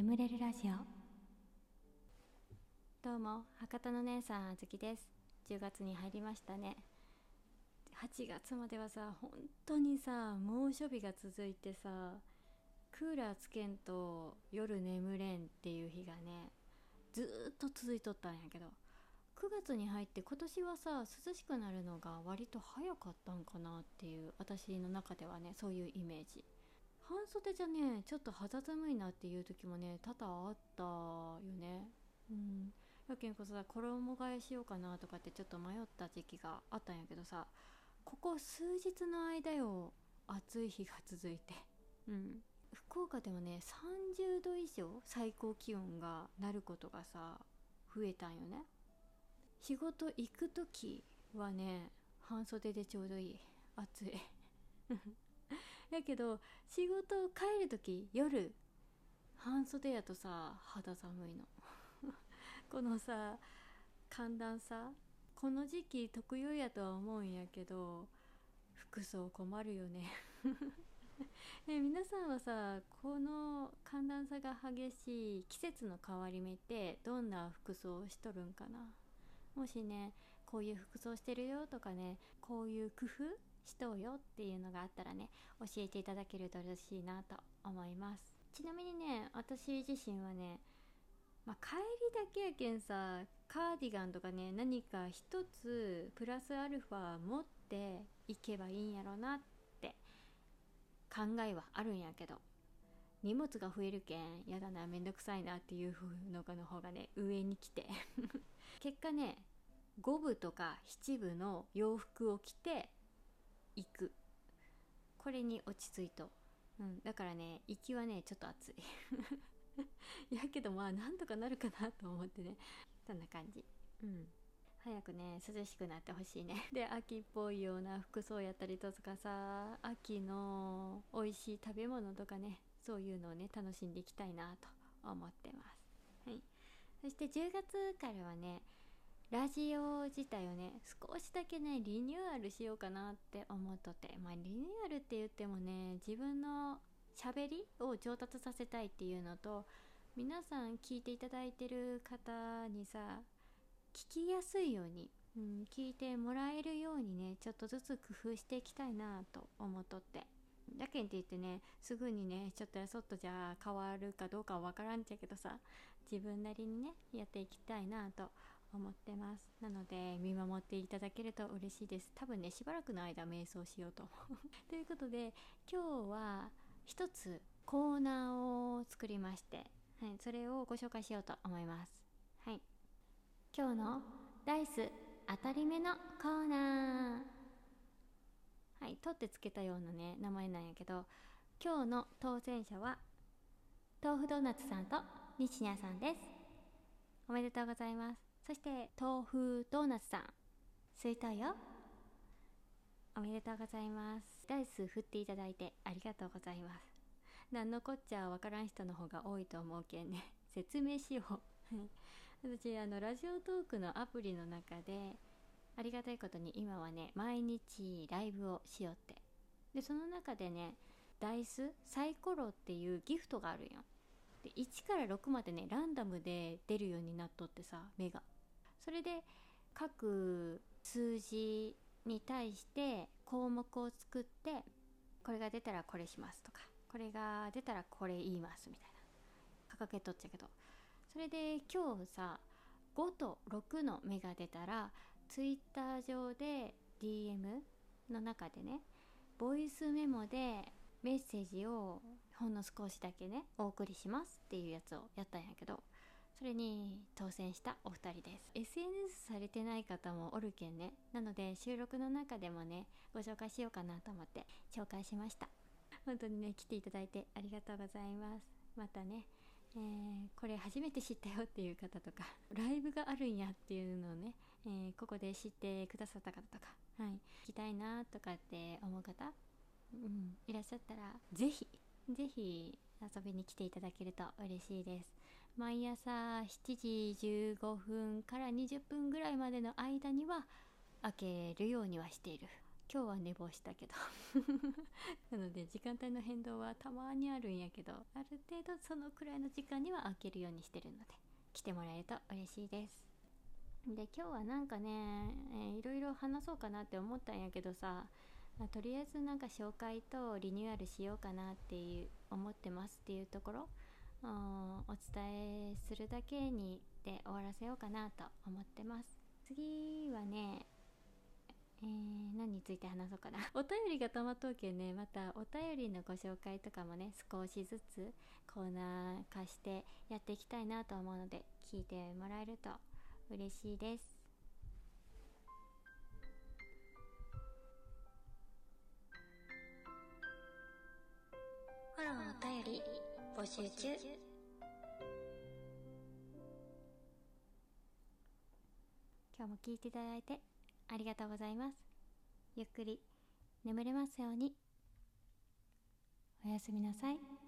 眠れるラジオ。どうも博多の姉さんあずきです。10月に入りましたね。8月まではさ本当にさ猛暑日が続いてさクーラーつけんと夜眠れんっていう日がねずっと続いとったんやけど9月に入って今年はさ涼しくなるのが割と早かったんかなっていう私の中ではねそういうイメージ。半袖じゃねちょっと肌寒いなっていう時もね多々あったよね。うん。やけんこそさ衣替えしようかなとかってちょっと迷った時期があったんやけどさここ数日の間よ暑い日が続いて。うん。福岡でもね30度以上最高気温がなることがさ増えたんよね。仕事行く時はね半袖でちょうどいい。暑い。やけど仕事帰る時夜半袖やとさ肌寒いの。このさ寒暖差。この時期特有やとは思うんやけど服装困るよね。え 皆さんはさこの寒暖差が激しい季節の変わり目ってどんな服装をしとるんかな？もしねこういう服装してるよとかねこういう工夫しとうよっていうのがあったらね教えていただけると嬉しいなと思います。ちなみにね私自身はねまあ、帰りだけやけんさカーディガンとかね何か一つプラスアルファ持っていけばいいんやろなって考えはあるんやけど荷物が増えるけんやだなめんどくさいなっていうのの方がね上に来て。結果ね5部とか7部の洋服を着て行く。これに落ち着いと、うん、だからね行きはねちょっと暑い。やけどまあなんとかなるかなと思ってね。そんな感じ。うん。早くね涼しくなってほしいね。で秋っぽいような服装やったりとかさ秋の美味しい食べ物とかねそういうのをね楽しんでいきたいなと思ってます。はい。そして10月からはねラジオ自体をね少しだけねリニューアルしようかなって思っとって。まあリニューアルって言ってもね自分の喋りを上達させたいっていうのと皆さん聞いていただいてる方にさ聞きやすいように、うん、聞いてもらえるようにねちょっとずつ工夫していきたいなと思っとって。だけんって言ってねすぐにねちょっとやそっとじゃあ変わるかどうかは分からんちゃけどさ自分なりにねやっていきたいなと思ってます。なので見守っていただけると嬉しいです。多分ねしばらくの間瞑想しようと思う。ということで今日は一つコーナーを作りまして、はい、それをご紹介しようと思います。はい。今日のダイス当たり目のコーナー。はい取ってつけたようなね名前なんやけど今日の当選者は豆腐ドーナツさんと西ニさんです。おめでとうございます。そして豆腐ドーナツさん水筒よ。おめでとうございます。ダイス振っていただいてありがとうございます。何のこっちゃわからん人の方が多いと思うけんね。説明しよう。私あのラジオトークのアプリの中でありがたいことに今はね毎日ライブをしよって。でその中でねダイスサイコロっていうギフトがあるんよ。で1から6までねランダムで出るようになっとってさ目がそれで各数字に対して項目を作ってこれが出たらこれしますとかこれが出たらこれ言いますみたいな。掲げとっちゃうけど。それで今日さ5と6の目が出たら Twitter 上で DM の中でねボイスメモでメッセージをほんの少しだけねお送りしますっていうやつをやったんやけど。それに当選したお二人です。SNS されてない方もおるけんね。なので収録の中でもねご紹介しようかなと思って紹介しました。本当にね来ていただいてありがとうございます。またねえー、これ初めて知ったよっていう方とか ライブがあるんやっていうのをね、えー、ここで知ってくださった方とか、はい、聞きたいなとかって思う方、うん、いらっしゃったら是非是非遊びに来ていただけると嬉しいです。毎朝7時15分から20分ぐらいまでの間には開けるようにはしている。今日は寝坊したけど。なので時間帯の変動はたまにあるんやけどある程度そのくらいの時間には開けるようにしてるので来てもらえると嬉しいです。で今日はなんかね、えー、いろいろ話そうかなって思ったんやけどさとりあえずなんか紹介とリニューアルしようかなっていう思ってますっていうところお伝えするだけにで終わらせようかなと思ってます。次はねえー、何について話そうかな。お便りがたまっとうけんね。またお便りのご紹介とかもね少しずつコーナー化してやっていきたいなと思うので聞いてもらえると嬉しいです。募集中今日も聞いていただいてありがとうございます。ゆっくり眠れますように。おやすみなさい。